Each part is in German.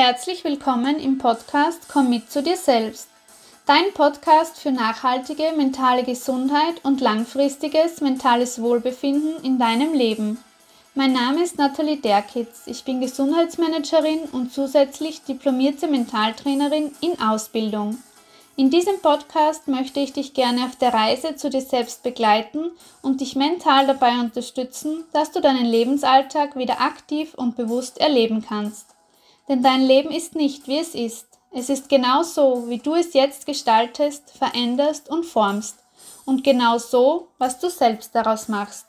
Herzlich willkommen im Podcast Komm mit zu dir selbst. Dein Podcast für nachhaltige mentale Gesundheit und langfristiges mentales Wohlbefinden in deinem Leben. Mein Name ist Nathalie Derkitz. Ich bin Gesundheitsmanagerin und zusätzlich diplomierte Mentaltrainerin in Ausbildung. In diesem Podcast möchte ich dich gerne auf der Reise zu dir selbst begleiten und dich mental dabei unterstützen, dass du deinen Lebensalltag wieder aktiv und bewusst erleben kannst. Denn dein Leben ist nicht, wie es ist. Es ist genau so, wie du es jetzt gestaltest, veränderst und formst. Und genau so, was du selbst daraus machst.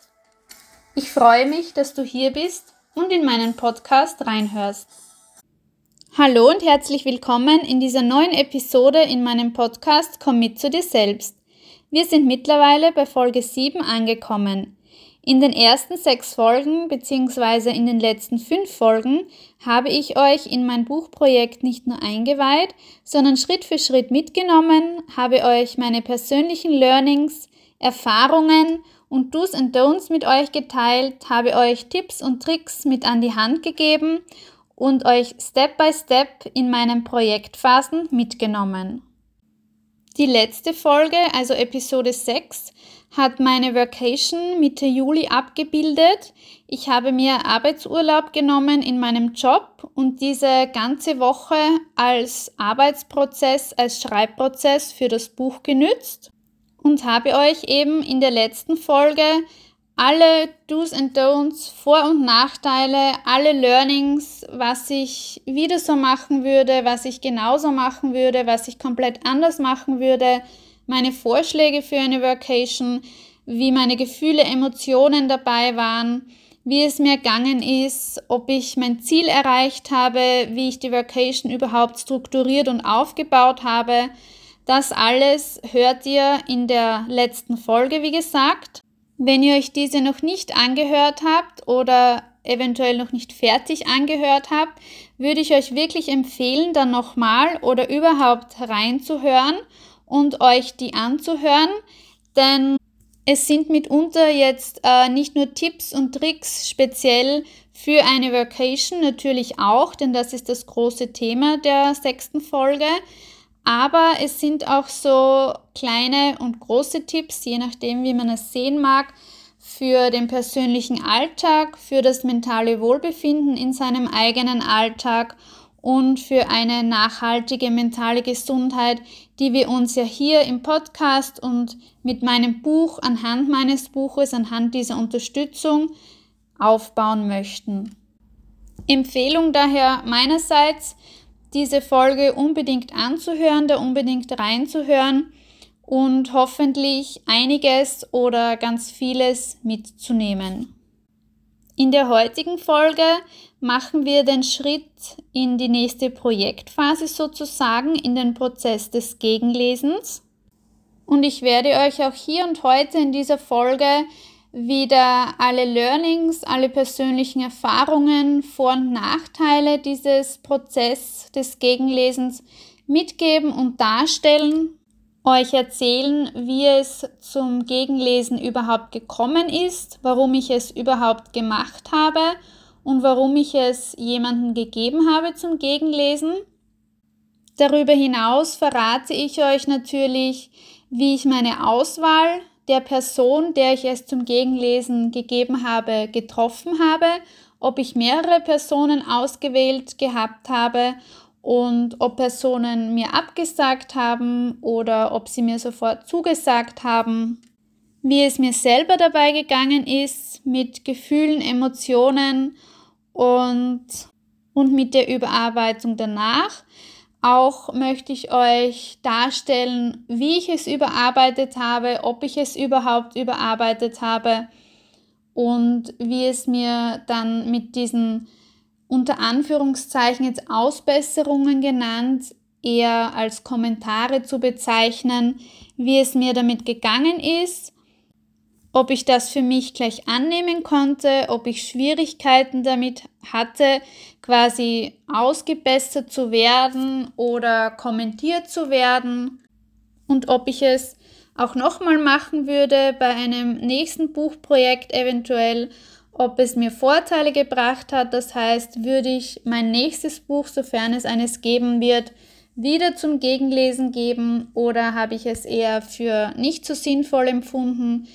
Ich freue mich, dass du hier bist und in meinen Podcast reinhörst. Hallo und herzlich willkommen in dieser neuen Episode in meinem Podcast Komm mit zu dir selbst. Wir sind mittlerweile bei Folge 7 angekommen. In den ersten sechs Folgen bzw. in den letzten fünf Folgen habe ich euch in mein Buchprojekt nicht nur eingeweiht, sondern Schritt für Schritt mitgenommen, habe euch meine persönlichen Learnings, Erfahrungen und Do's and Don'ts mit euch geteilt, habe euch Tipps und Tricks mit an die Hand gegeben und euch Step by Step in meinen Projektphasen mitgenommen. Die letzte Folge, also Episode 6, hat meine Vacation Mitte Juli abgebildet. Ich habe mir Arbeitsurlaub genommen in meinem Job und diese ganze Woche als Arbeitsprozess, als Schreibprozess für das Buch genützt und habe euch eben in der letzten Folge alle Do's and Don'ts, Vor- und Nachteile, alle Learnings, was ich wieder so machen würde, was ich genauso machen würde, was ich komplett anders machen würde, meine Vorschläge für eine Vacation, wie meine Gefühle, Emotionen dabei waren, wie es mir gegangen ist, ob ich mein Ziel erreicht habe, wie ich die Vacation überhaupt strukturiert und aufgebaut habe. Das alles hört ihr in der letzten Folge, wie gesagt. Wenn ihr euch diese noch nicht angehört habt oder eventuell noch nicht fertig angehört habt, würde ich euch wirklich empfehlen, dann nochmal oder überhaupt reinzuhören und euch die anzuhören, denn es sind mitunter jetzt äh, nicht nur Tipps und Tricks speziell für eine Vacation, natürlich auch, denn das ist das große Thema der sechsten Folge, aber es sind auch so kleine und große Tipps, je nachdem, wie man es sehen mag, für den persönlichen Alltag, für das mentale Wohlbefinden in seinem eigenen Alltag und für eine nachhaltige mentale Gesundheit, die wir uns ja hier im Podcast und mit meinem Buch, anhand meines Buches, anhand dieser Unterstützung aufbauen möchten. Empfehlung daher meinerseits, diese Folge unbedingt anzuhören, da unbedingt reinzuhören und hoffentlich einiges oder ganz vieles mitzunehmen. In der heutigen Folge machen wir den Schritt in die nächste Projektphase sozusagen, in den Prozess des Gegenlesens. Und ich werde euch auch hier und heute in dieser Folge wieder alle Learnings, alle persönlichen Erfahrungen, Vor- und Nachteile dieses Prozess des Gegenlesens mitgeben und darstellen, euch erzählen, wie es zum Gegenlesen überhaupt gekommen ist, warum ich es überhaupt gemacht habe und warum ich es jemandem gegeben habe zum Gegenlesen. Darüber hinaus verrate ich euch natürlich, wie ich meine Auswahl der Person, der ich es zum Gegenlesen gegeben habe, getroffen habe, ob ich mehrere Personen ausgewählt gehabt habe und ob Personen mir abgesagt haben oder ob sie mir sofort zugesagt haben, wie es mir selber dabei gegangen ist mit Gefühlen, Emotionen und, und mit der Überarbeitung danach. Auch möchte ich euch darstellen, wie ich es überarbeitet habe, ob ich es überhaupt überarbeitet habe und wie es mir dann mit diesen unter Anführungszeichen jetzt Ausbesserungen genannt, eher als Kommentare zu bezeichnen, wie es mir damit gegangen ist, ob ich das für mich gleich annehmen konnte, ob ich Schwierigkeiten damit hatte, quasi ausgebessert zu werden oder kommentiert zu werden und ob ich es auch nochmal machen würde bei einem nächsten Buchprojekt eventuell ob es mir Vorteile gebracht hat. Das heißt, würde ich mein nächstes Buch, sofern es eines geben wird, wieder zum Gegenlesen geben oder habe ich es eher für nicht so sinnvoll empfunden?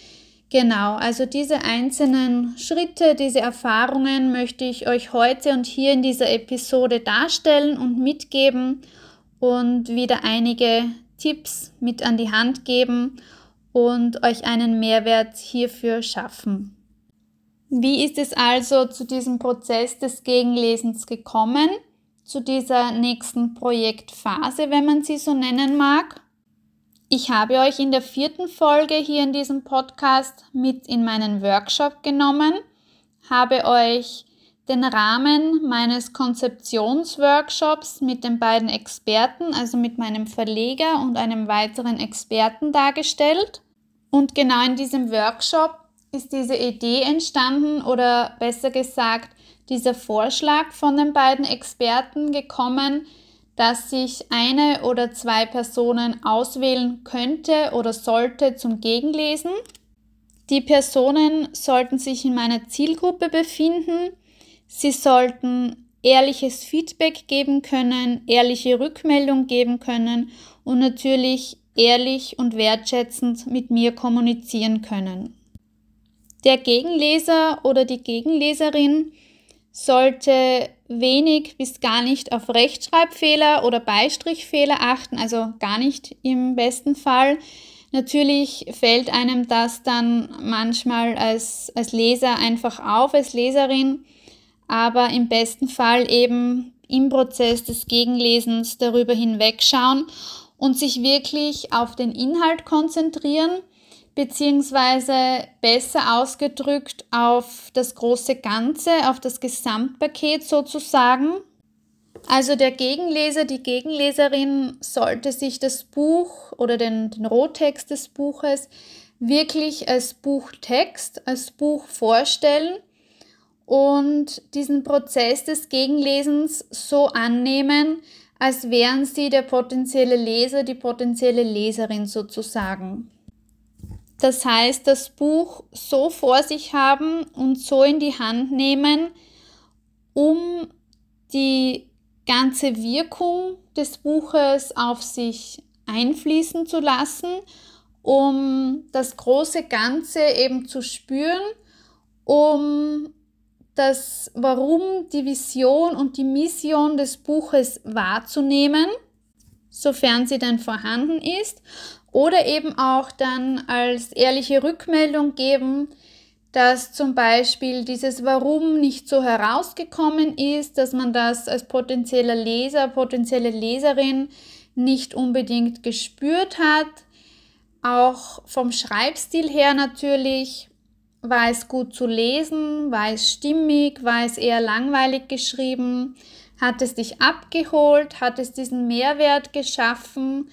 Genau, also diese einzelnen Schritte, diese Erfahrungen möchte ich euch heute und hier in dieser Episode darstellen und mitgeben und wieder einige Tipps mit an die Hand geben und euch einen Mehrwert hierfür schaffen. Wie ist es also zu diesem Prozess des Gegenlesens gekommen? zu dieser nächsten Projektphase, wenn man sie so nennen mag. Ich habe euch in der vierten Folge hier in diesem Podcast mit in meinen Workshop genommen, habe euch den Rahmen meines Konzeptionsworkshops mit den beiden Experten, also mit meinem Verleger und einem weiteren Experten dargestellt. Und genau in diesem Workshop ist diese Idee entstanden oder besser gesagt dieser Vorschlag von den beiden Experten gekommen, dass sich eine oder zwei Personen auswählen könnte oder sollte zum Gegenlesen. Die Personen sollten sich in meiner Zielgruppe befinden. Sie sollten ehrliches Feedback geben können, ehrliche Rückmeldung geben können und natürlich ehrlich und wertschätzend mit mir kommunizieren können. Der Gegenleser oder die Gegenleserin sollte wenig bis gar nicht auf Rechtschreibfehler oder Beistrichfehler achten, also gar nicht im besten Fall. Natürlich fällt einem das dann manchmal als, als Leser einfach auf, als Leserin, aber im besten Fall eben im Prozess des Gegenlesens darüber hinwegschauen und sich wirklich auf den Inhalt konzentrieren beziehungsweise besser ausgedrückt auf das große Ganze, auf das Gesamtpaket sozusagen. Also der Gegenleser, die Gegenleserin sollte sich das Buch oder den, den Rohtext des Buches wirklich als Buchtext, als Buch vorstellen und diesen Prozess des Gegenlesens so annehmen, als wären sie der potenzielle Leser, die potenzielle Leserin sozusagen. Das heißt, das Buch so vor sich haben und so in die Hand nehmen, um die ganze Wirkung des Buches auf sich einfließen zu lassen, um das große Ganze eben zu spüren, um das Warum, die Vision und die Mission des Buches wahrzunehmen, sofern sie denn vorhanden ist oder eben auch dann als ehrliche Rückmeldung geben, dass zum Beispiel dieses Warum nicht so herausgekommen ist, dass man das als potenzieller Leser, potenzielle Leserin nicht unbedingt gespürt hat. Auch vom Schreibstil her natürlich. War es gut zu lesen, war es stimmig, war es eher langweilig geschrieben, hat es dich abgeholt, hat es diesen Mehrwert geschaffen,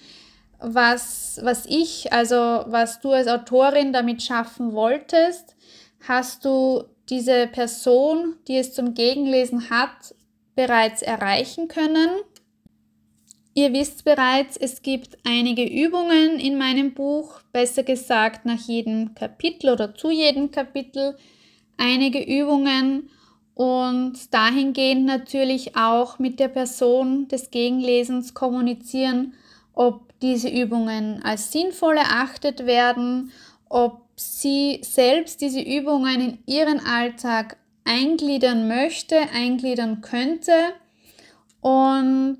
was, was ich, also was du als Autorin damit schaffen wolltest, hast du diese Person, die es zum Gegenlesen hat, bereits erreichen können. Ihr wisst bereits, es gibt einige Übungen in meinem Buch, besser gesagt nach jedem Kapitel oder zu jedem Kapitel einige Übungen und dahingehend natürlich auch mit der Person des Gegenlesens kommunizieren, ob diese Übungen als sinnvoll erachtet werden, ob sie selbst diese Übungen in ihren Alltag eingliedern möchte, eingliedern könnte und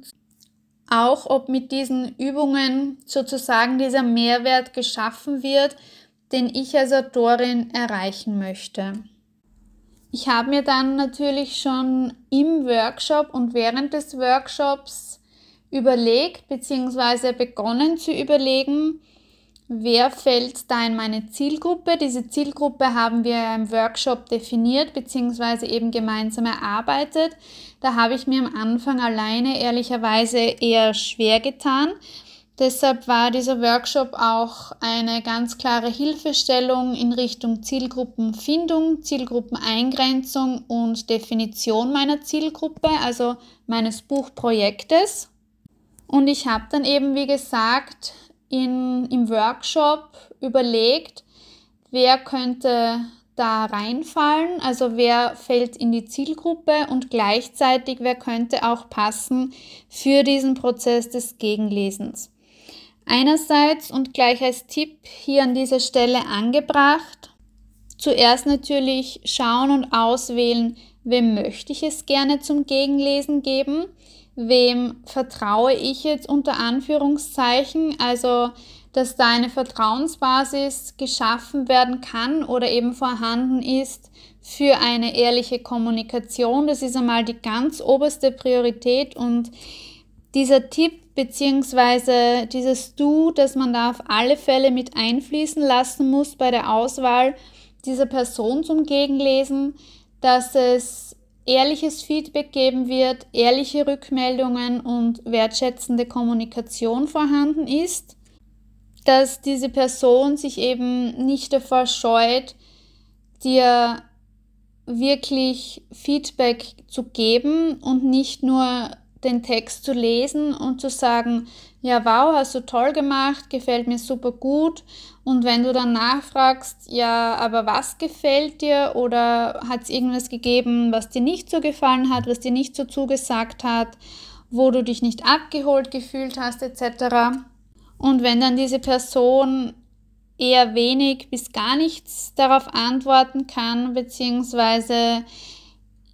auch ob mit diesen Übungen sozusagen dieser Mehrwert geschaffen wird, den ich als Autorin erreichen möchte. Ich habe mir dann natürlich schon im Workshop und während des Workshops überlegt bzw. begonnen zu überlegen, wer fällt da in meine Zielgruppe. Diese Zielgruppe haben wir im Workshop definiert bzw. eben gemeinsam erarbeitet. Da habe ich mir am Anfang alleine ehrlicherweise eher schwer getan. Deshalb war dieser Workshop auch eine ganz klare Hilfestellung in Richtung Zielgruppenfindung, Zielgruppeneingrenzung und Definition meiner Zielgruppe, also meines Buchprojektes. Und ich habe dann eben, wie gesagt, in, im Workshop überlegt, wer könnte da reinfallen, also wer fällt in die Zielgruppe und gleichzeitig wer könnte auch passen für diesen Prozess des Gegenlesens. Einerseits und gleich als Tipp hier an dieser Stelle angebracht, zuerst natürlich schauen und auswählen, wem möchte ich es gerne zum Gegenlesen geben, wem vertraue ich jetzt unter Anführungszeichen, also dass da eine Vertrauensbasis geschaffen werden kann oder eben vorhanden ist für eine ehrliche Kommunikation. Das ist einmal die ganz oberste Priorität und dieser Tipp beziehungsweise dieses Du, das man da auf alle Fälle mit einfließen lassen muss bei der Auswahl dieser Person zum Gegenlesen, dass es ehrliches Feedback geben wird, ehrliche Rückmeldungen und wertschätzende Kommunikation vorhanden ist, dass diese Person sich eben nicht davor scheut, dir wirklich Feedback zu geben und nicht nur den Text zu lesen und zu sagen, ja, wow, hast du toll gemacht, gefällt mir super gut. Und wenn du dann nachfragst, ja, aber was gefällt dir oder hat es irgendwas gegeben, was dir nicht so gefallen hat, was dir nicht so zugesagt hat, wo du dich nicht abgeholt gefühlt hast, etc. Und wenn dann diese Person eher wenig bis gar nichts darauf antworten kann, beziehungsweise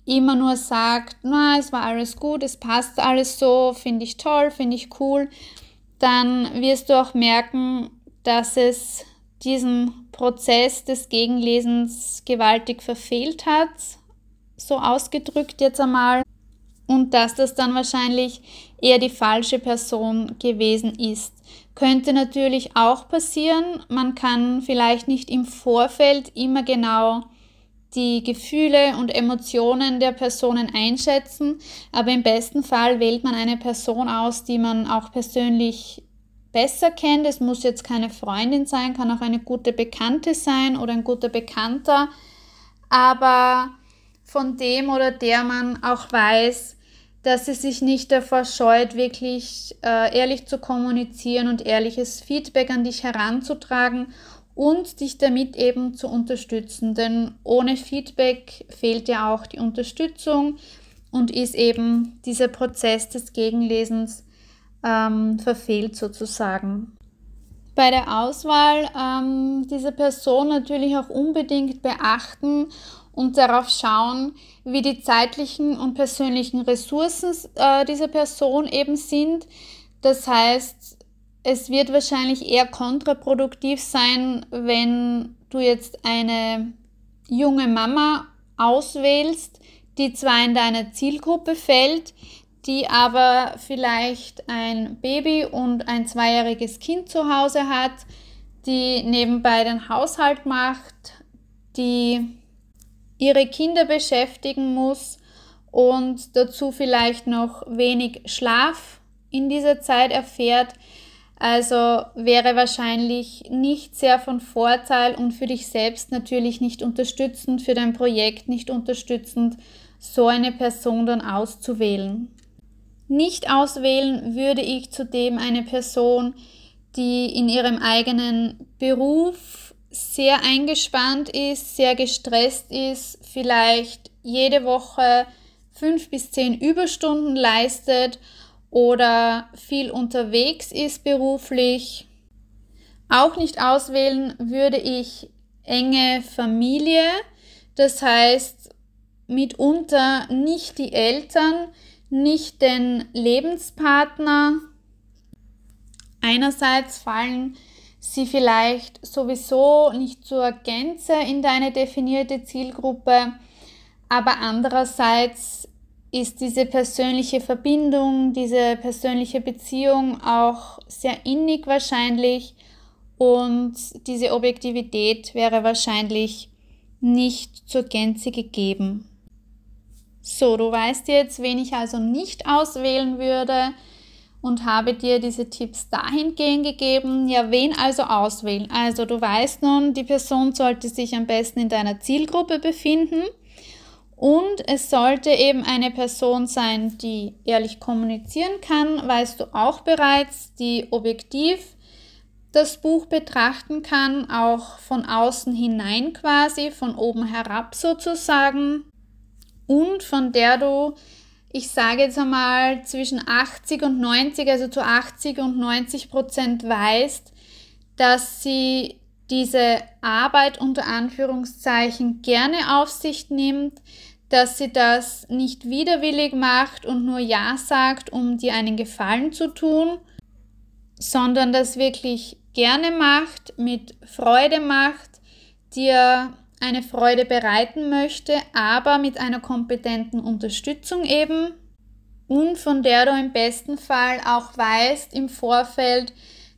immer nur sagt, na, es war alles gut, es passt alles so, finde ich toll, finde ich cool, dann wirst du auch merken, dass es diesen Prozess des Gegenlesens gewaltig verfehlt hat, so ausgedrückt jetzt einmal, und dass das dann wahrscheinlich eher die falsche Person gewesen ist. Könnte natürlich auch passieren, man kann vielleicht nicht im Vorfeld immer genau die Gefühle und Emotionen der Personen einschätzen, aber im besten Fall wählt man eine Person aus, die man auch persönlich besser kennt. Es muss jetzt keine Freundin sein, kann auch eine gute Bekannte sein oder ein guter Bekannter, aber von dem oder der man auch weiß, dass sie sich nicht davor scheut, wirklich äh, ehrlich zu kommunizieren und ehrliches Feedback an dich heranzutragen und dich damit eben zu unterstützen. Denn ohne Feedback fehlt ja auch die Unterstützung und ist eben dieser Prozess des Gegenlesens ähm, verfehlt sozusagen. Bei der Auswahl ähm, dieser Person natürlich auch unbedingt beachten und darauf schauen, wie die zeitlichen und persönlichen Ressourcen äh, dieser Person eben sind. Das heißt, es wird wahrscheinlich eher kontraproduktiv sein, wenn du jetzt eine junge Mama auswählst, die zwar in deine Zielgruppe fällt, die aber vielleicht ein Baby und ein zweijähriges Kind zu Hause hat, die nebenbei den Haushalt macht, die ihre Kinder beschäftigen muss und dazu vielleicht noch wenig Schlaf in dieser Zeit erfährt, also wäre wahrscheinlich nicht sehr von Vorteil und für dich selbst natürlich nicht unterstützend, für dein Projekt nicht unterstützend, so eine Person dann auszuwählen. Nicht auswählen würde ich zudem eine Person, die in ihrem eigenen Beruf sehr eingespannt ist, sehr gestresst ist, vielleicht jede Woche fünf bis zehn Überstunden leistet oder viel unterwegs ist beruflich. Auch nicht auswählen würde ich enge Familie, das heißt mitunter nicht die Eltern, nicht den Lebenspartner. Einerseits fallen sie vielleicht sowieso nicht zur Gänze in deine definierte Zielgruppe, aber andererseits ist diese persönliche Verbindung, diese persönliche Beziehung auch sehr innig wahrscheinlich und diese Objektivität wäre wahrscheinlich nicht zur Gänze gegeben. So, du weißt jetzt, wen ich also nicht auswählen würde und habe dir diese Tipps dahingehend gegeben. Ja, wen also auswählen? Also du weißt nun, die Person sollte sich am besten in deiner Zielgruppe befinden und es sollte eben eine Person sein, die ehrlich kommunizieren kann, weißt du auch bereits, die objektiv das Buch betrachten kann, auch von außen hinein quasi, von oben herab sozusagen. Und von der du, ich sage jetzt einmal, zwischen 80 und 90, also zu 80 und 90 Prozent weißt, dass sie diese Arbeit unter Anführungszeichen gerne auf sich nimmt, dass sie das nicht widerwillig macht und nur Ja sagt, um dir einen Gefallen zu tun, sondern das wirklich gerne macht, mit Freude macht, dir eine Freude bereiten möchte, aber mit einer kompetenten Unterstützung eben und von der du im besten Fall auch weißt im Vorfeld,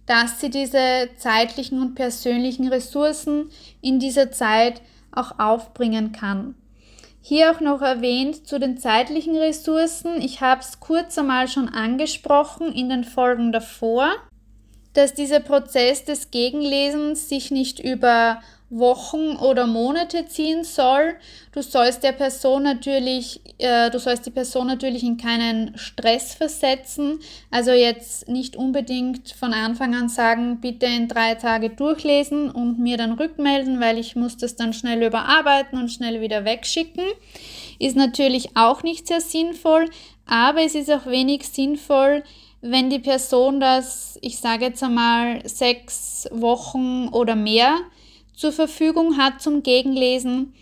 dass sie diese zeitlichen und persönlichen Ressourcen in dieser Zeit auch aufbringen kann. Hier auch noch erwähnt zu den zeitlichen Ressourcen. Ich habe es kurz einmal schon angesprochen in den Folgen davor, dass dieser Prozess des Gegenlesens sich nicht über Wochen oder Monate ziehen soll. Du sollst der Person natürlich, äh, du sollst die Person natürlich in keinen Stress versetzen. Also jetzt nicht unbedingt von Anfang an sagen, bitte in drei Tage durchlesen und mir dann rückmelden, weil ich muss das dann schnell überarbeiten und schnell wieder wegschicken. Ist natürlich auch nicht sehr sinnvoll, aber es ist auch wenig sinnvoll, wenn die Person das, ich sage jetzt einmal, sechs Wochen oder mehr zur Verfügung hat zum Gegenlesen,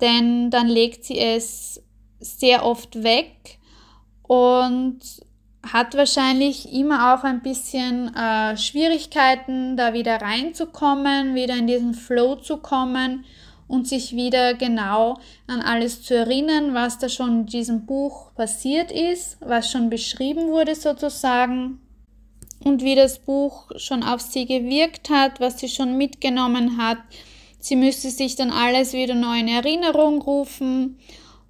denn dann legt sie es sehr oft weg und hat wahrscheinlich immer auch ein bisschen äh, Schwierigkeiten, da wieder reinzukommen, wieder in diesen Flow zu kommen und sich wieder genau an alles zu erinnern, was da schon in diesem Buch passiert ist, was schon beschrieben wurde sozusagen und wie das Buch schon auf sie gewirkt hat, was sie schon mitgenommen hat. Sie müsste sich dann alles wieder neu in Erinnerung rufen.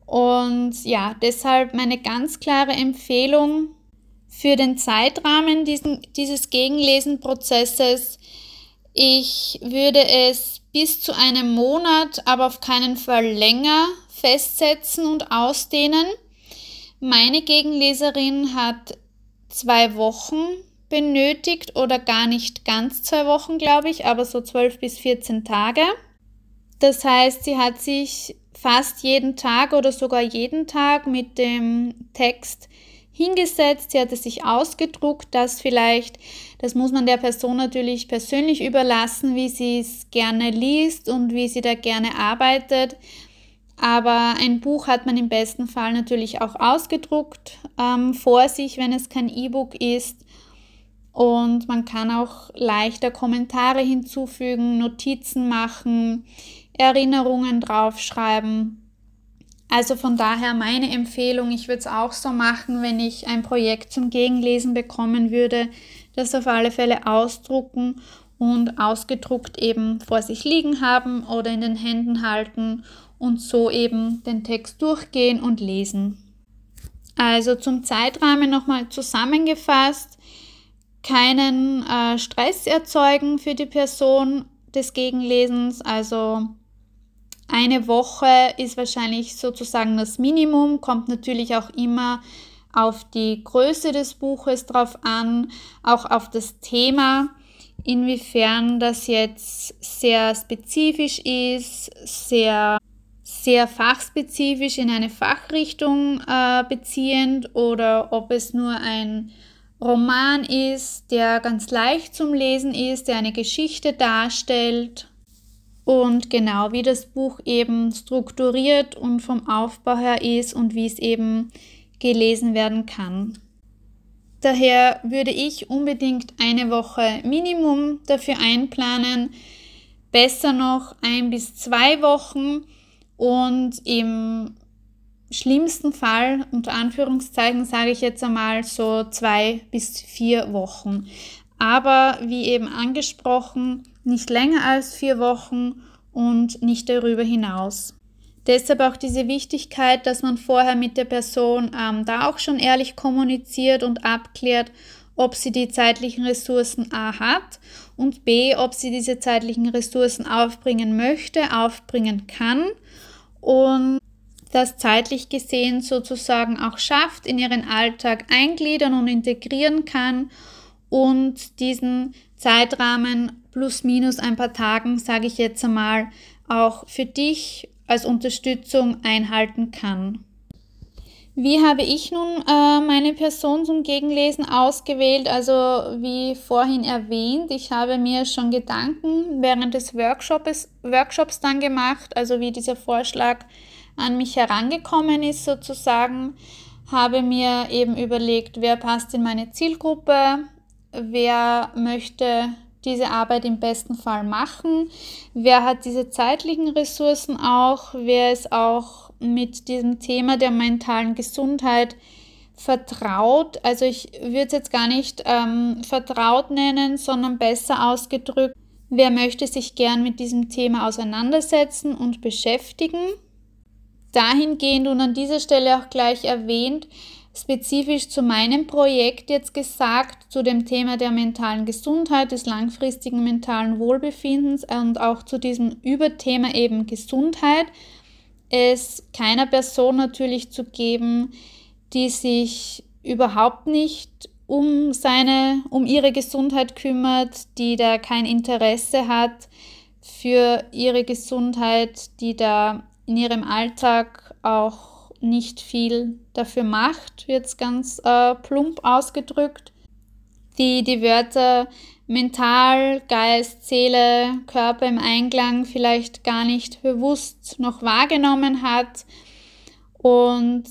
Und ja, deshalb meine ganz klare Empfehlung für den Zeitrahmen diesen, dieses Gegenlesenprozesses. Ich würde es bis zu einem Monat, aber auf keinen Fall länger festsetzen und ausdehnen. Meine Gegenleserin hat zwei Wochen benötigt oder gar nicht ganz zwei Wochen, glaube ich, aber so zwölf bis 14 Tage. Das heißt, sie hat sich fast jeden Tag oder sogar jeden Tag mit dem Text hingesetzt, sie hat es sich ausgedruckt, das vielleicht, das muss man der Person natürlich persönlich überlassen, wie sie es gerne liest und wie sie da gerne arbeitet. Aber ein Buch hat man im besten Fall natürlich auch ausgedruckt ähm, vor sich, wenn es kein E-Book ist. Und man kann auch leichter Kommentare hinzufügen, Notizen machen, Erinnerungen draufschreiben. Also von daher meine Empfehlung, ich würde es auch so machen, wenn ich ein Projekt zum Gegenlesen bekommen würde, das auf alle Fälle ausdrucken und ausgedruckt eben vor sich liegen haben oder in den Händen halten und so eben den Text durchgehen und lesen. Also zum Zeitrahmen nochmal zusammengefasst keinen äh, Stress erzeugen für die Person des Gegenlesens. Also eine Woche ist wahrscheinlich sozusagen das Minimum, kommt natürlich auch immer auf die Größe des Buches drauf an, auch auf das Thema, inwiefern das jetzt sehr spezifisch ist, sehr, sehr fachspezifisch in eine Fachrichtung äh, beziehend oder ob es nur ein Roman ist, der ganz leicht zum Lesen ist, der eine Geschichte darstellt und genau wie das Buch eben strukturiert und vom Aufbau her ist und wie es eben gelesen werden kann. Daher würde ich unbedingt eine Woche Minimum dafür einplanen, besser noch ein bis zwei Wochen und im schlimmsten Fall, unter Anführungszeichen sage ich jetzt einmal so zwei bis vier Wochen. Aber wie eben angesprochen, nicht länger als vier Wochen und nicht darüber hinaus. Deshalb auch diese Wichtigkeit, dass man vorher mit der Person ähm, da auch schon ehrlich kommuniziert und abklärt, ob sie die zeitlichen Ressourcen A hat und B, ob sie diese zeitlichen Ressourcen aufbringen möchte, aufbringen kann und das zeitlich gesehen sozusagen auch schafft, in ihren Alltag eingliedern und integrieren kann und diesen Zeitrahmen plus minus ein paar Tagen, sage ich jetzt einmal, auch für dich als Unterstützung einhalten kann. Wie habe ich nun äh, meine Person zum Gegenlesen ausgewählt? Also wie vorhin erwähnt, ich habe mir schon Gedanken während des Workshops, Workshops dann gemacht, also wie dieser Vorschlag an mich herangekommen ist sozusagen, habe mir eben überlegt, wer passt in meine Zielgruppe, wer möchte diese Arbeit im besten Fall machen, wer hat diese zeitlichen Ressourcen auch, wer ist auch mit diesem Thema der mentalen Gesundheit vertraut. Also ich würde es jetzt gar nicht ähm, vertraut nennen, sondern besser ausgedrückt, wer möchte sich gern mit diesem Thema auseinandersetzen und beschäftigen. Dahingehend und an dieser Stelle auch gleich erwähnt, spezifisch zu meinem Projekt jetzt gesagt, zu dem Thema der mentalen Gesundheit, des langfristigen mentalen Wohlbefindens und auch zu diesem Überthema eben Gesundheit, es keiner Person natürlich zu geben, die sich überhaupt nicht um seine, um ihre Gesundheit kümmert, die da kein Interesse hat für ihre Gesundheit, die da in ihrem Alltag auch nicht viel dafür macht, jetzt ganz äh, plump ausgedrückt. Die die Wörter mental, Geist, Seele, Körper im Einklang vielleicht gar nicht bewusst noch wahrgenommen hat und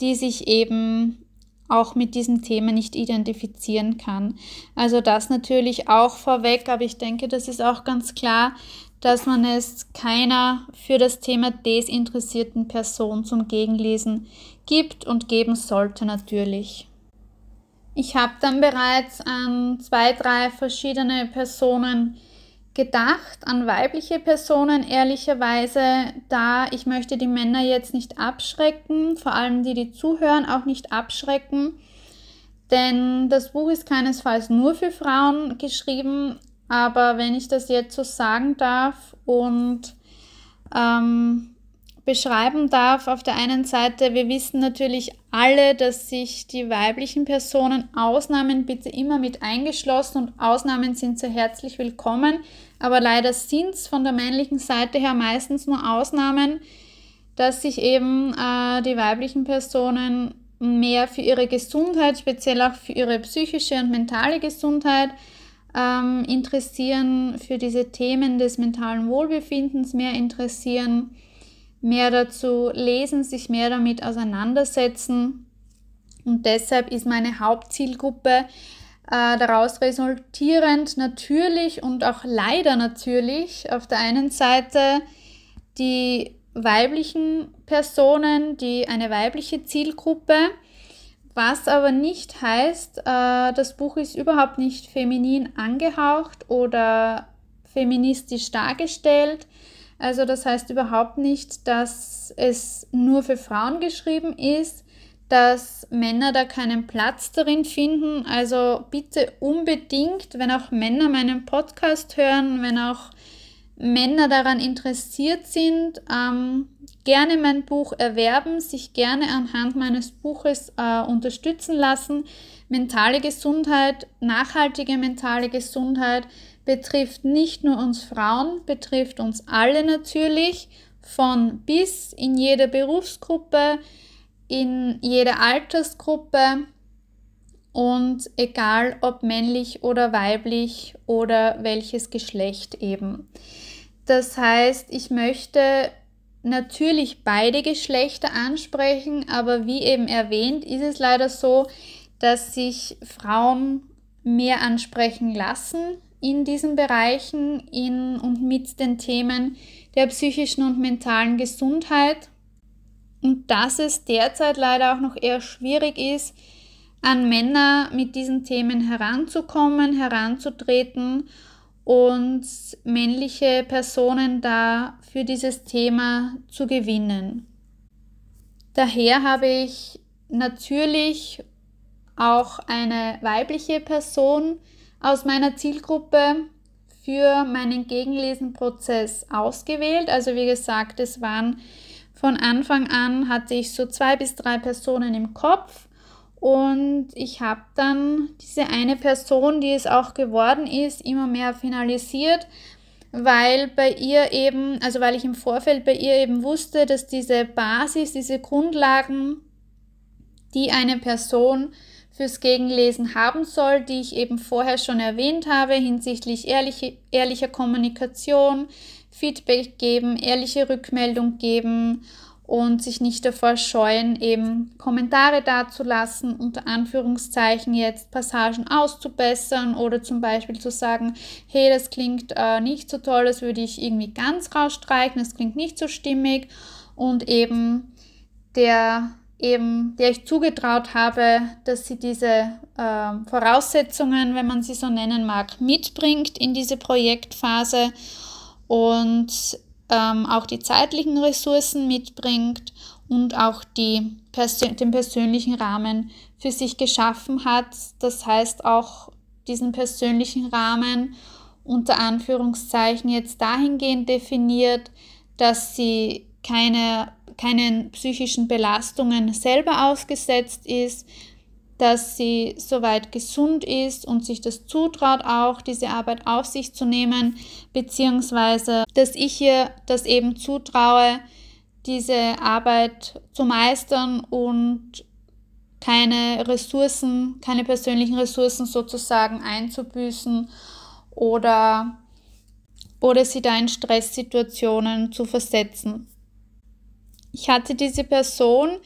die sich eben auch mit diesem Thema nicht identifizieren kann. Also das natürlich auch vorweg, aber ich denke, das ist auch ganz klar, dass man es keiner für das Thema desinteressierten Person zum Gegenlesen gibt und geben sollte natürlich. Ich habe dann bereits an zwei, drei verschiedene Personen gedacht, an weibliche Personen ehrlicherweise, da ich möchte die Männer jetzt nicht abschrecken, vor allem die, die zuhören, auch nicht abschrecken. Denn das Buch ist keinesfalls nur für Frauen geschrieben, aber wenn ich das jetzt so sagen darf und ähm, beschreiben darf, auf der einen Seite, wir wissen natürlich alle, dass sich die weiblichen Personen, Ausnahmen bitte immer mit eingeschlossen und Ausnahmen sind sehr herzlich willkommen, aber leider sind es von der männlichen Seite her meistens nur Ausnahmen, dass sich eben äh, die weiblichen Personen mehr für ihre Gesundheit, speziell auch für ihre psychische und mentale Gesundheit, ähm, interessieren, für diese Themen des mentalen Wohlbefindens mehr interessieren, mehr dazu lesen, sich mehr damit auseinandersetzen. Und deshalb ist meine Hauptzielgruppe äh, daraus resultierend natürlich und auch leider natürlich auf der einen Seite die weiblichen Personen, die eine weibliche Zielgruppe, was aber nicht heißt, äh, das Buch ist überhaupt nicht feminin angehaucht oder feministisch dargestellt. Also das heißt überhaupt nicht, dass es nur für Frauen geschrieben ist, dass Männer da keinen Platz darin finden. Also bitte unbedingt, wenn auch Männer meinen Podcast hören, wenn auch Männer daran interessiert sind, ähm, gerne mein Buch erwerben, sich gerne anhand meines Buches äh, unterstützen lassen. Mentale Gesundheit, nachhaltige mentale Gesundheit betrifft nicht nur uns Frauen, betrifft uns alle natürlich, von bis in jeder Berufsgruppe, in jeder Altersgruppe und egal ob männlich oder weiblich oder welches Geschlecht eben. Das heißt, ich möchte natürlich beide Geschlechter ansprechen, aber wie eben erwähnt, ist es leider so, dass sich Frauen mehr ansprechen lassen in diesen Bereichen in und mit den Themen der psychischen und mentalen Gesundheit. Und dass es derzeit leider auch noch eher schwierig ist, an Männer mit diesen Themen heranzukommen, heranzutreten und männliche Personen da für dieses Thema zu gewinnen. Daher habe ich natürlich auch eine weibliche Person aus meiner Zielgruppe für meinen Gegenlesenprozess ausgewählt. Also wie gesagt, es waren von Anfang an hatte ich so zwei bis drei Personen im Kopf Und ich habe dann diese eine Person, die es auch geworden ist, immer mehr finalisiert, weil bei ihr eben, also weil ich im Vorfeld bei ihr eben wusste, dass diese Basis, diese Grundlagen, die eine Person fürs Gegenlesen haben soll, die ich eben vorher schon erwähnt habe hinsichtlich ehrliche, ehrlicher Kommunikation, Feedback geben, ehrliche Rückmeldung geben und sich nicht davor scheuen, eben Kommentare dazulassen, unter Anführungszeichen jetzt Passagen auszubessern oder zum Beispiel zu sagen, hey, das klingt äh, nicht so toll, das würde ich irgendwie ganz rausstreichen, das klingt nicht so stimmig. Und eben der eben, der ich zugetraut habe, dass sie diese äh, Voraussetzungen, wenn man sie so nennen mag, mitbringt in diese Projektphase. Und ähm, auch die zeitlichen Ressourcen mitbringt und auch die Persön den persönlichen Rahmen für sich geschaffen hat. Das heißt auch diesen persönlichen Rahmen unter Anführungszeichen jetzt dahingehend definiert, dass sie keine, keinen psychischen Belastungen selber ausgesetzt ist, dass sie soweit gesund ist und sich das zutraut, auch diese Arbeit auf sich zu nehmen, beziehungsweise dass ich ihr das eben zutraue, diese Arbeit zu meistern und keine Ressourcen, keine persönlichen Ressourcen sozusagen einzubüßen oder, oder sie da in Stresssituationen zu versetzen. Ich hatte diese Person,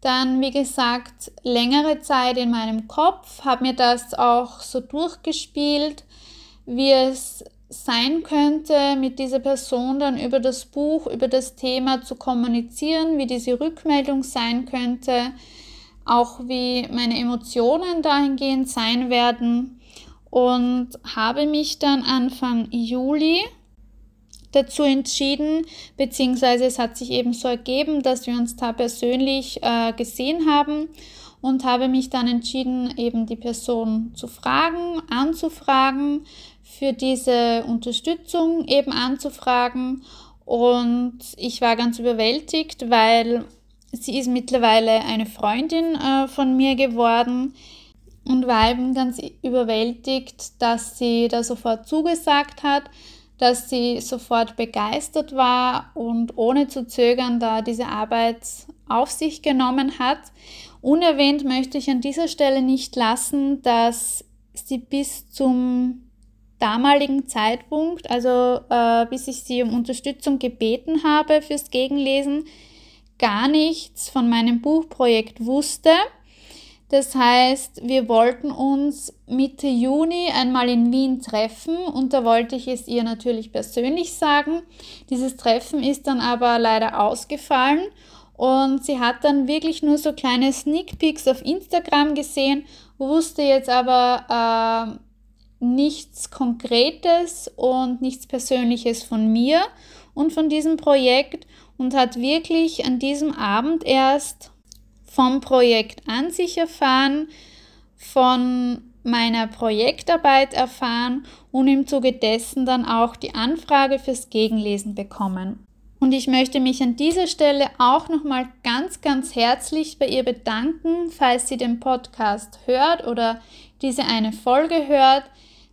dann, wie gesagt, längere Zeit in meinem Kopf, habe mir das auch so durchgespielt, wie es sein könnte, mit dieser Person dann über das Buch, über das Thema zu kommunizieren, wie diese Rückmeldung sein könnte, auch wie meine Emotionen dahingehend sein werden. Und habe mich dann Anfang Juli dazu entschieden, beziehungsweise es hat sich eben so ergeben, dass wir uns da persönlich äh, gesehen haben und habe mich dann entschieden, eben die Person zu fragen, anzufragen, für diese Unterstützung eben anzufragen. Und ich war ganz überwältigt, weil sie ist mittlerweile eine Freundin äh, von mir geworden und war eben ganz überwältigt, dass sie da sofort zugesagt hat dass sie sofort begeistert war und ohne zu zögern da diese Arbeit auf sich genommen hat. Unerwähnt möchte ich an dieser Stelle nicht lassen, dass sie bis zum damaligen Zeitpunkt, also äh, bis ich sie um Unterstützung gebeten habe fürs Gegenlesen, gar nichts von meinem Buchprojekt wusste das heißt, wir wollten uns Mitte Juni einmal in Wien treffen und da wollte ich es ihr natürlich persönlich sagen. Dieses Treffen ist dann aber leider ausgefallen und sie hat dann wirklich nur so kleine Sneak Peeks auf Instagram gesehen, wusste jetzt aber äh, nichts Konkretes und nichts Persönliches von mir und von diesem Projekt und hat wirklich an diesem Abend erst vom Projekt an sich erfahren, von meiner Projektarbeit erfahren und im Zuge dessen dann auch die Anfrage fürs Gegenlesen bekommen. Und ich möchte mich an dieser Stelle auch nochmal ganz, ganz herzlich bei ihr bedanken, falls sie den Podcast hört oder diese eine Folge hört,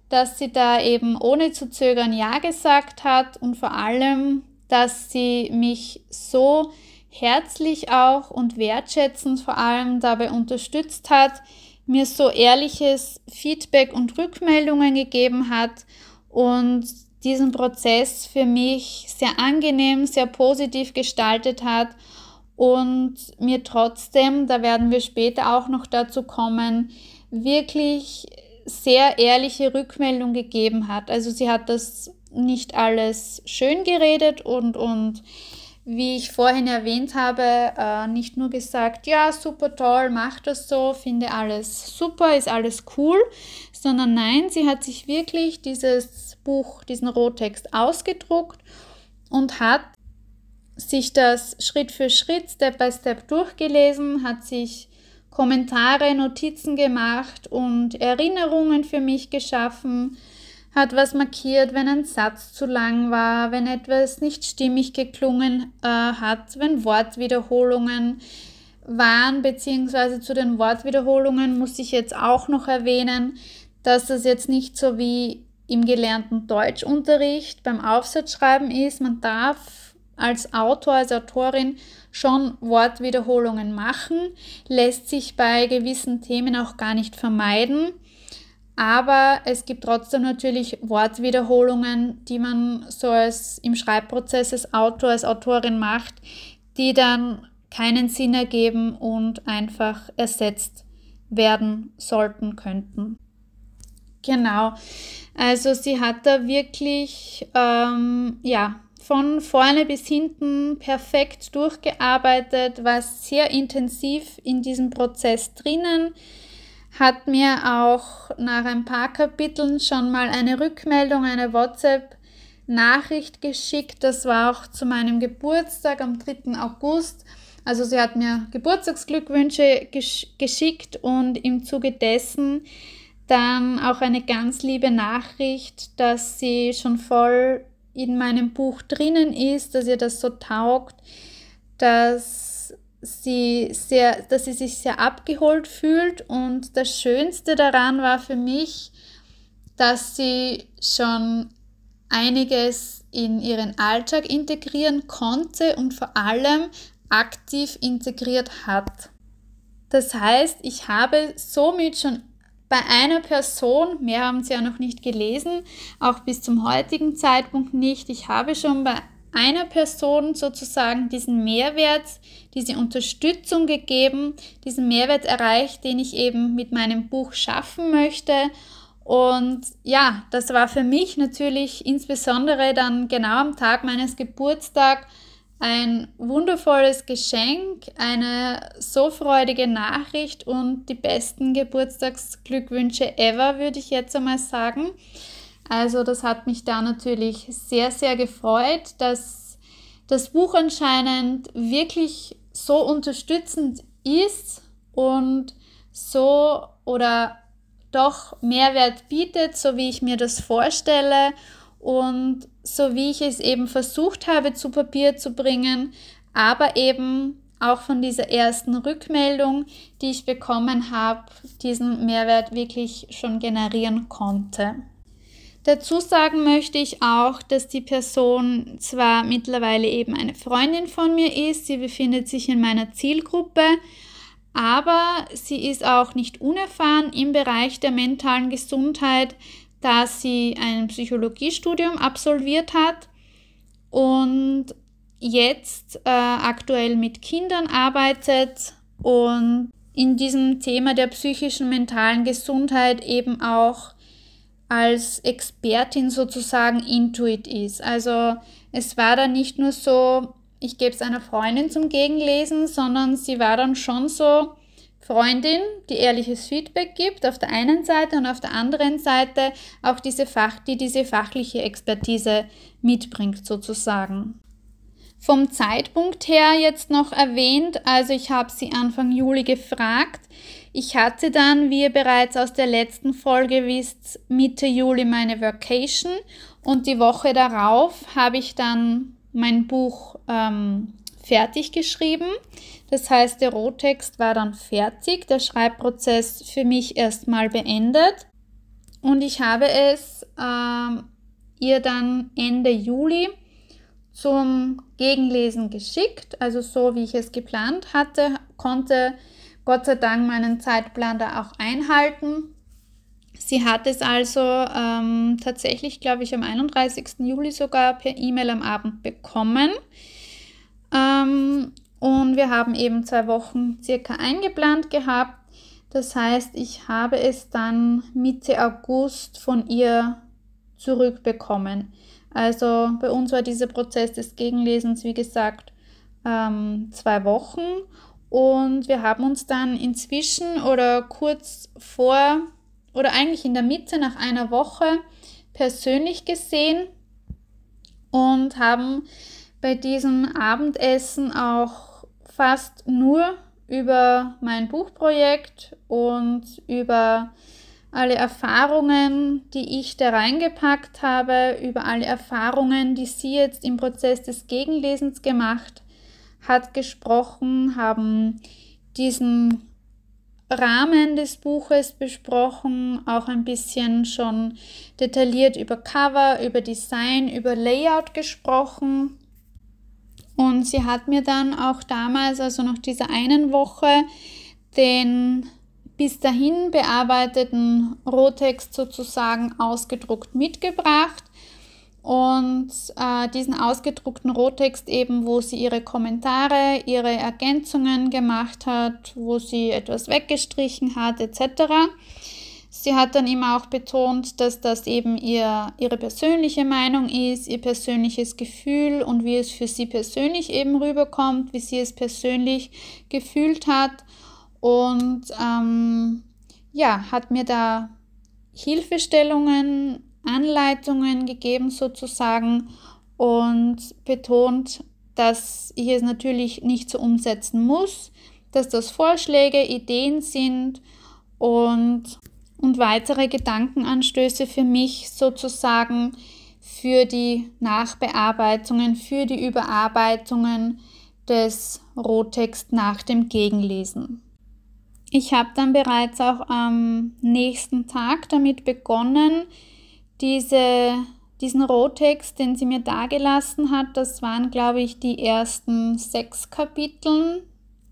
dass sie da eben ohne zu zögern Ja gesagt hat und vor allem, dass sie mich so herzlich auch und wertschätzend vor allem dabei unterstützt hat, mir so ehrliches Feedback und Rückmeldungen gegeben hat und diesen Prozess für mich sehr angenehm, sehr positiv gestaltet hat und mir trotzdem, da werden wir später auch noch dazu kommen, wirklich sehr ehrliche Rückmeldung gegeben hat. Also sie hat das nicht alles schön geredet und, und wie ich vorhin erwähnt habe, äh, nicht nur gesagt, ja, super toll, mach das so, finde alles super, ist alles cool, sondern nein, sie hat sich wirklich dieses Buch, diesen Rohtext ausgedruckt und hat sich das Schritt für Schritt, Step by Step durchgelesen, hat sich Kommentare, Notizen gemacht und Erinnerungen für mich geschaffen, hat was markiert, wenn ein Satz zu lang war, wenn etwas nicht stimmig geklungen äh, hat, wenn Wortwiederholungen waren, beziehungsweise zu den Wortwiederholungen muss ich jetzt auch noch erwähnen, dass das jetzt nicht so wie im gelernten Deutschunterricht beim Aufsatzschreiben ist. Man darf als Autor, als Autorin schon Wortwiederholungen machen, lässt sich bei gewissen Themen auch gar nicht vermeiden. Aber es gibt trotzdem natürlich Wortwiederholungen, die man so als im Schreibprozess als Autor, als Autorin macht, die dann keinen Sinn ergeben und einfach ersetzt werden sollten könnten. Genau. Also sie hat da wirklich ähm, ja, von vorne bis hinten perfekt durchgearbeitet, war sehr intensiv in diesem Prozess drinnen, hat mir auch nach ein paar Kapiteln schon mal eine Rückmeldung, eine WhatsApp-Nachricht geschickt. Das war auch zu meinem Geburtstag am 3. August. Also sie hat mir Geburtstagsglückwünsche gesch geschickt und im Zuge dessen dann auch eine ganz liebe Nachricht, dass sie schon voll in meinem Buch drinnen ist, dass ihr das so taugt, dass sie sehr, dass sie sich sehr abgeholt fühlt und das Schönste daran war für mich, dass sie schon einiges in ihren Alltag integrieren konnte und vor allem aktiv integriert hat. Das heißt, ich habe somit schon bei einer Person, mehr haben sie ja noch nicht gelesen, auch bis zum heutigen Zeitpunkt nicht, ich habe schon bei einer Person sozusagen diesen Mehrwert, diese Unterstützung gegeben, diesen Mehrwert erreicht, den ich eben mit meinem Buch schaffen möchte. Und ja, das war für mich natürlich insbesondere dann genau am Tag meines Geburtstags ein wundervolles Geschenk, eine so freudige Nachricht und die besten Geburtstagsglückwünsche ever, würde ich jetzt einmal sagen. Also das hat mich da natürlich sehr, sehr gefreut, dass das Buch anscheinend wirklich so unterstützend ist und so oder doch Mehrwert bietet, so wie ich mir das vorstelle und so wie ich es eben versucht habe zu Papier zu bringen, aber eben auch von dieser ersten Rückmeldung, die ich bekommen habe, diesen Mehrwert wirklich schon generieren konnte. Dazu sagen möchte ich auch, dass die Person zwar mittlerweile eben eine Freundin von mir ist, sie befindet sich in meiner Zielgruppe, aber sie ist auch nicht unerfahren im Bereich der mentalen Gesundheit, da sie ein Psychologiestudium absolviert hat und jetzt äh, aktuell mit Kindern arbeitet und in diesem Thema der psychischen mentalen Gesundheit eben auch als Expertin sozusagen Intuit ist. Also es war dann nicht nur so, ich gebe es einer Freundin zum Gegenlesen, sondern sie war dann schon so, Freundin, die ehrliches Feedback gibt auf der einen Seite und auf der anderen Seite auch diese Fach, die diese fachliche Expertise mitbringt sozusagen. Vom Zeitpunkt her jetzt noch erwähnt, also ich habe sie Anfang Juli gefragt. Ich hatte dann, wie ihr bereits aus der letzten Folge wisst, Mitte Juli meine Vacation und die Woche darauf habe ich dann mein Buch ähm, fertig geschrieben. Das heißt, der Rohtext war dann fertig, der Schreibprozess für mich erstmal beendet und ich habe es ähm, ihr dann Ende Juli zum Gegenlesen geschickt, also so wie ich es geplant hatte, konnte Gott sei Dank meinen Zeitplan da auch einhalten. Sie hat es also ähm, tatsächlich, glaube ich, am 31. Juli sogar per E-Mail am Abend bekommen. Ähm, und wir haben eben zwei Wochen circa eingeplant gehabt. Das heißt, ich habe es dann Mitte August von ihr zurückbekommen. Also bei uns war dieser Prozess des Gegenlesens, wie gesagt, ähm, zwei Wochen. Und wir haben uns dann inzwischen oder kurz vor oder eigentlich in der Mitte nach einer Woche persönlich gesehen und haben bei diesem Abendessen auch fast nur über mein Buchprojekt und über alle Erfahrungen, die ich da reingepackt habe, über alle Erfahrungen, die sie jetzt im Prozess des Gegenlesens gemacht hat, gesprochen, haben diesen Rahmen des Buches besprochen, auch ein bisschen schon detailliert über Cover, über Design, über Layout gesprochen. Und sie hat mir dann auch damals, also nach dieser einen Woche, den bis dahin bearbeiteten Rohtext sozusagen ausgedruckt mitgebracht und äh, diesen ausgedruckten Rohtext eben, wo sie ihre Kommentare, ihre Ergänzungen gemacht hat, wo sie etwas weggestrichen hat etc. Sie hat dann immer auch betont, dass das eben ihr, ihre persönliche Meinung ist, ihr persönliches Gefühl und wie es für sie persönlich eben rüberkommt, wie sie es persönlich gefühlt hat. Und ähm, ja, hat mir da Hilfestellungen Anleitungen gegeben sozusagen und betont, dass ich es natürlich nicht so umsetzen muss, dass das Vorschläge, Ideen sind und, und weitere Gedankenanstöße für mich sozusagen für die Nachbearbeitungen, für die Überarbeitungen des Rohtext nach dem Gegenlesen. Ich habe dann bereits auch am nächsten Tag damit begonnen, diese, diesen Rohtext, den sie mir dagelassen hat, das waren, glaube ich, die ersten sechs Kapiteln,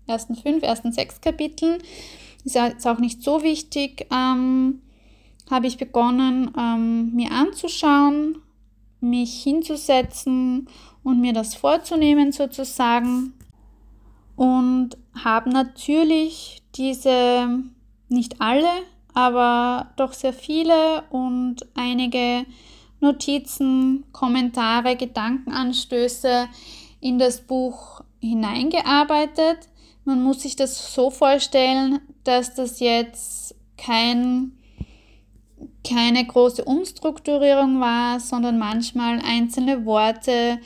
ersten fünf, ersten sechs Kapiteln. Ist auch nicht so wichtig. Ähm, habe ich begonnen, ähm, mir anzuschauen, mich hinzusetzen und mir das vorzunehmen sozusagen. Und habe natürlich diese, nicht alle, aber doch sehr viele und einige Notizen, Kommentare, Gedankenanstöße in das Buch hineingearbeitet. Man muss sich das so vorstellen, dass das jetzt kein, keine große Umstrukturierung war, sondern manchmal einzelne Worte,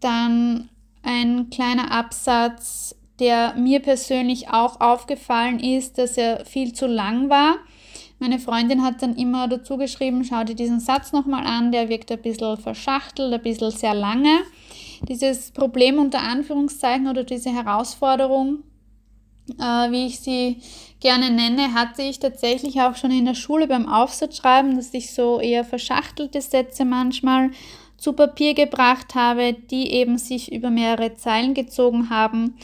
dann ein kleiner Absatz, der mir persönlich auch aufgefallen ist, dass er viel zu lang war. Meine Freundin hat dann immer dazu geschrieben, schau dir diesen Satz nochmal an, der wirkt ein bisschen verschachtelt, ein bisschen sehr lange. Dieses Problem unter Anführungszeichen oder diese Herausforderung, äh, wie ich sie gerne nenne, hatte ich tatsächlich auch schon in der Schule beim Aufsatzschreiben, dass ich so eher verschachtelte Sätze manchmal zu Papier gebracht habe, die eben sich über mehrere Zeilen gezogen haben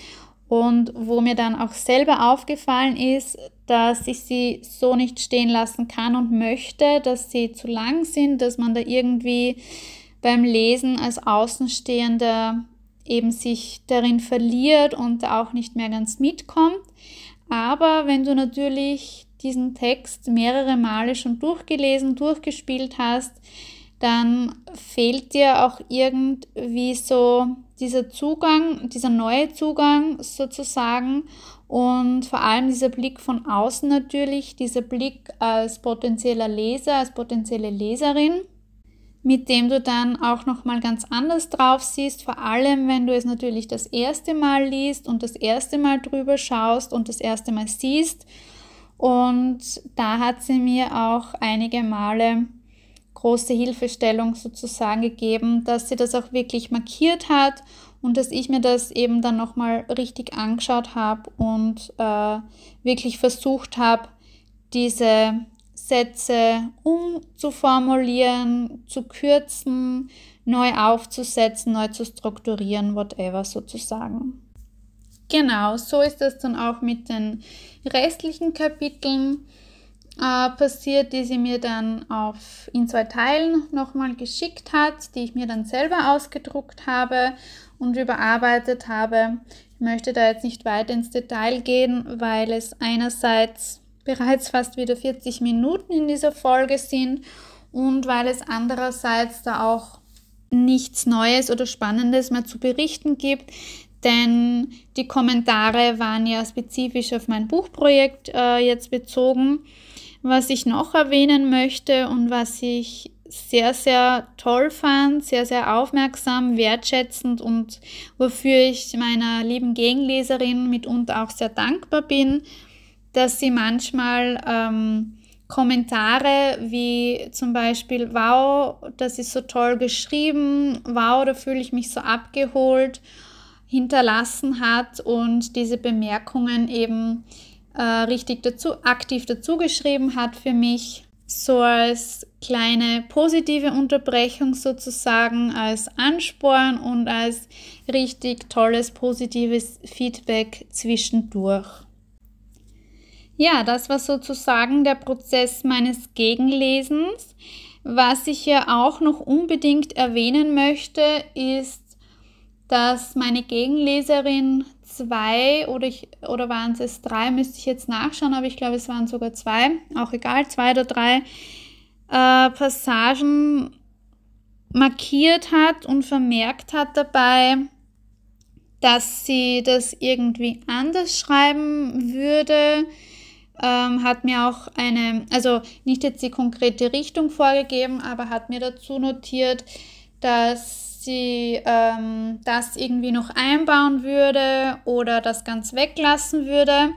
und wo mir dann auch selber aufgefallen ist, dass ich sie so nicht stehen lassen kann und möchte, dass sie zu lang sind, dass man da irgendwie beim Lesen als Außenstehender eben sich darin verliert und auch nicht mehr ganz mitkommt. Aber wenn du natürlich diesen Text mehrere Male schon durchgelesen, durchgespielt hast, dann fehlt dir auch irgendwie so dieser Zugang, dieser neue Zugang sozusagen und vor allem dieser Blick von außen natürlich, dieser Blick als potenzieller Leser, als potenzielle Leserin, mit dem du dann auch noch mal ganz anders drauf siehst, vor allem wenn du es natürlich das erste Mal liest und das erste Mal drüber schaust und das erste Mal siehst. Und da hat sie mir auch einige Male große Hilfestellung sozusagen gegeben, dass sie das auch wirklich markiert hat und dass ich mir das eben dann nochmal richtig angeschaut habe und äh, wirklich versucht habe, diese Sätze umzuformulieren, zu kürzen, neu aufzusetzen, neu zu strukturieren, whatever sozusagen. Genau, so ist es dann auch mit den restlichen Kapiteln äh, passiert, die sie mir dann auf, in zwei Teilen nochmal geschickt hat, die ich mir dann selber ausgedruckt habe und überarbeitet habe. Ich möchte da jetzt nicht weiter ins Detail gehen, weil es einerseits bereits fast wieder 40 Minuten in dieser Folge sind und weil es andererseits da auch nichts Neues oder Spannendes mehr zu berichten gibt, denn die Kommentare waren ja spezifisch auf mein Buchprojekt äh, jetzt bezogen. Was ich noch erwähnen möchte und was ich sehr, sehr toll fand, sehr, sehr aufmerksam, wertschätzend und wofür ich meiner lieben Gegenleserin mitunter auch sehr dankbar bin, dass sie manchmal ähm, Kommentare wie zum Beispiel, wow, das ist so toll geschrieben, wow, da fühle ich mich so abgeholt, hinterlassen hat und diese Bemerkungen eben äh, richtig dazu, aktiv dazu geschrieben hat für mich so als kleine positive Unterbrechung sozusagen, als Ansporn und als richtig tolles positives Feedback zwischendurch. Ja, das war sozusagen der Prozess meines Gegenlesens. Was ich hier auch noch unbedingt erwähnen möchte, ist, dass meine Gegenleserin zwei oder, ich, oder waren es drei, müsste ich jetzt nachschauen, aber ich glaube, es waren sogar zwei, auch egal, zwei oder drei äh, Passagen markiert hat und vermerkt hat dabei, dass sie das irgendwie anders schreiben würde. Ähm, hat mir auch eine, also nicht jetzt die konkrete Richtung vorgegeben, aber hat mir dazu notiert, dass sie ähm, das irgendwie noch einbauen würde oder das ganz weglassen würde.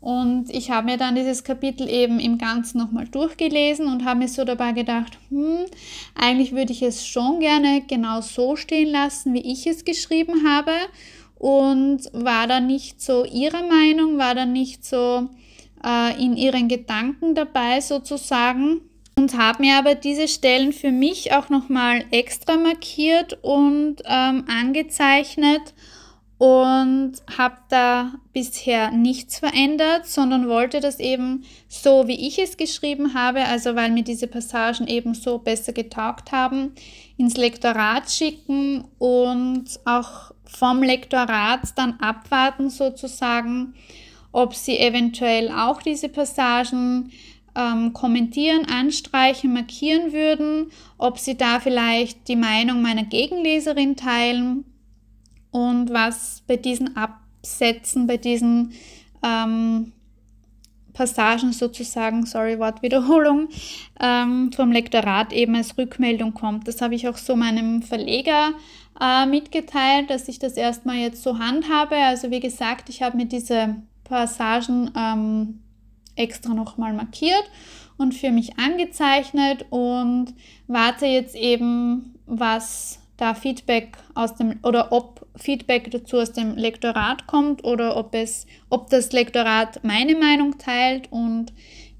Und ich habe mir dann dieses Kapitel eben im Ganzen nochmal durchgelesen und habe mir so dabei gedacht, hm, eigentlich würde ich es schon gerne genau so stehen lassen, wie ich es geschrieben habe. Und war da nicht so ihrer Meinung, war da nicht so äh, in ihren Gedanken dabei sozusagen und habe mir aber diese Stellen für mich auch nochmal extra markiert und ähm, angezeichnet und habe da bisher nichts verändert, sondern wollte das eben so, wie ich es geschrieben habe, also weil mir diese Passagen eben so besser getaugt haben, ins Lektorat schicken und auch vom Lektorat dann abwarten sozusagen, ob sie eventuell auch diese Passagen ähm, kommentieren, anstreichen, markieren würden, ob sie da vielleicht die Meinung meiner Gegenleserin teilen und was bei diesen Absätzen, bei diesen ähm, Passagen sozusagen, sorry, Wortwiederholung, ähm, vom Lektorat eben als Rückmeldung kommt. Das habe ich auch so meinem Verleger äh, mitgeteilt, dass ich das erstmal jetzt so handhabe. Also wie gesagt, ich habe mir diese Passagen ähm, extra nochmal markiert und für mich angezeichnet und warte jetzt eben, was da Feedback aus dem oder ob Feedback dazu aus dem Lektorat kommt oder ob es, ob das Lektorat meine Meinung teilt und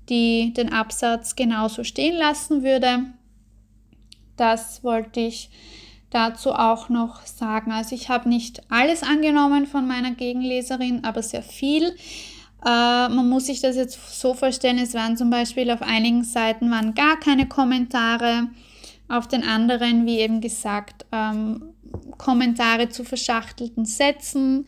die den Absatz genauso stehen lassen würde. Das wollte ich dazu auch noch sagen. Also ich habe nicht alles angenommen von meiner Gegenleserin, aber sehr viel. Äh, man muss sich das jetzt so vorstellen, es waren zum Beispiel auf einigen Seiten waren gar keine Kommentare, auf den anderen, wie eben gesagt, ähm, Kommentare zu verschachtelten Sätzen,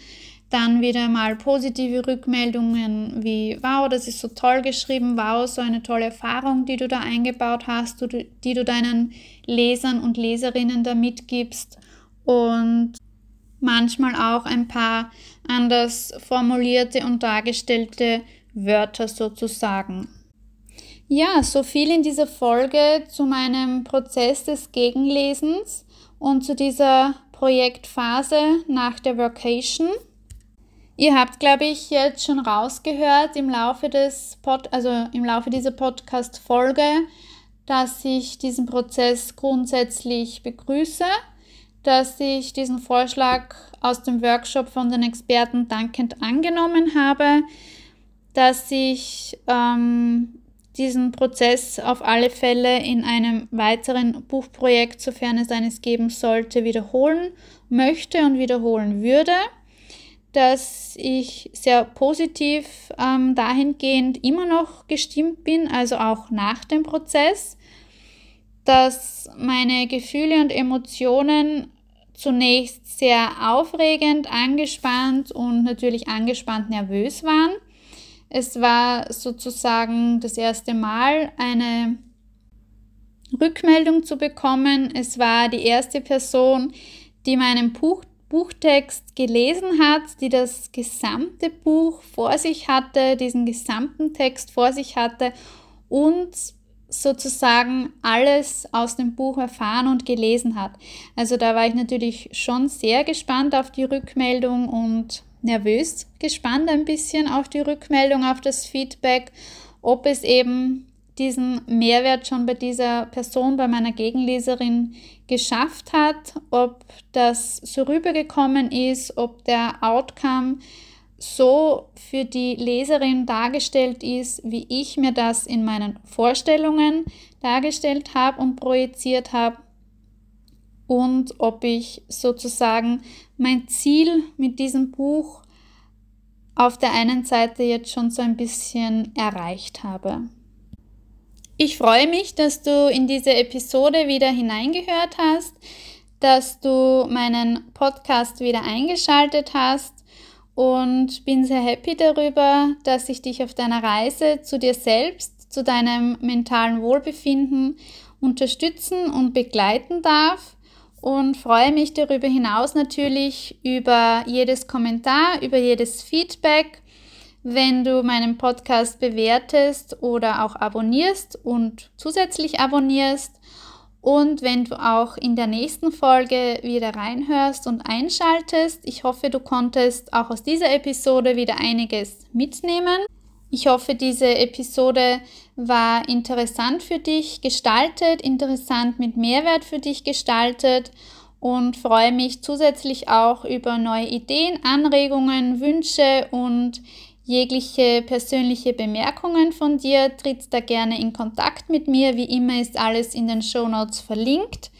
dann wieder mal positive Rückmeldungen wie, wow, das ist so toll geschrieben, wow, so eine tolle Erfahrung, die du da eingebaut hast, die du deinen Lesern und Leserinnen da mitgibst. Und manchmal auch ein paar anders formulierte und dargestellte Wörter sozusagen. Ja, so viel in dieser Folge zu meinem Prozess des Gegenlesens und zu dieser Projektphase nach der Vacation. Ihr habt, glaube ich, jetzt schon rausgehört im Laufe des Pod, also im Laufe dieser Podcast-Folge, dass ich diesen Prozess grundsätzlich begrüße dass ich diesen Vorschlag aus dem Workshop von den Experten dankend angenommen habe, dass ich ähm, diesen Prozess auf alle Fälle in einem weiteren Buchprojekt, sofern es eines geben sollte, wiederholen möchte und wiederholen würde, dass ich sehr positiv ähm, dahingehend immer noch gestimmt bin, also auch nach dem Prozess dass meine Gefühle und Emotionen zunächst sehr aufregend, angespannt und natürlich angespannt nervös waren. Es war sozusagen das erste Mal eine Rückmeldung zu bekommen. Es war die erste Person, die meinen Buch, Buchtext gelesen hat, die das gesamte Buch vor sich hatte, diesen gesamten Text vor sich hatte und sozusagen alles aus dem Buch erfahren und gelesen hat. Also da war ich natürlich schon sehr gespannt auf die Rückmeldung und nervös gespannt ein bisschen auf die Rückmeldung, auf das Feedback, ob es eben diesen Mehrwert schon bei dieser Person, bei meiner Gegenleserin geschafft hat, ob das so rübergekommen ist, ob der Outcome so für die Leserin dargestellt ist, wie ich mir das in meinen Vorstellungen dargestellt habe und projiziert habe und ob ich sozusagen mein Ziel mit diesem Buch auf der einen Seite jetzt schon so ein bisschen erreicht habe. Ich freue mich, dass du in diese Episode wieder hineingehört hast, dass du meinen Podcast wieder eingeschaltet hast und bin sehr happy darüber, dass ich dich auf deiner Reise zu dir selbst, zu deinem mentalen Wohlbefinden unterstützen und begleiten darf. Und freue mich darüber hinaus natürlich über jedes Kommentar, über jedes Feedback, wenn du meinen Podcast bewertest oder auch abonnierst und zusätzlich abonnierst und wenn du auch in der nächsten Folge wieder reinhörst und einschaltest. Ich hoffe, du konntest auch aus dieser Episode wieder einiges mitnehmen. Ich hoffe, diese Episode war interessant für dich gestaltet, interessant mit Mehrwert für dich gestaltet und freue mich zusätzlich auch über neue Ideen, Anregungen, Wünsche und jegliche persönliche Bemerkungen von dir, tritt da gerne in Kontakt mit mir. Wie immer ist alles in den Show Notes verlinkt.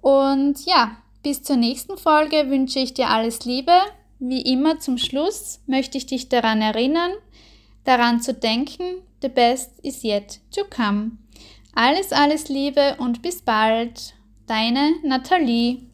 Und ja, bis zur nächsten Folge wünsche ich dir alles Liebe. Wie immer zum Schluss möchte ich dich daran erinnern, daran zu denken, the best is yet to come. Alles, alles Liebe und bis bald. Deine Nathalie.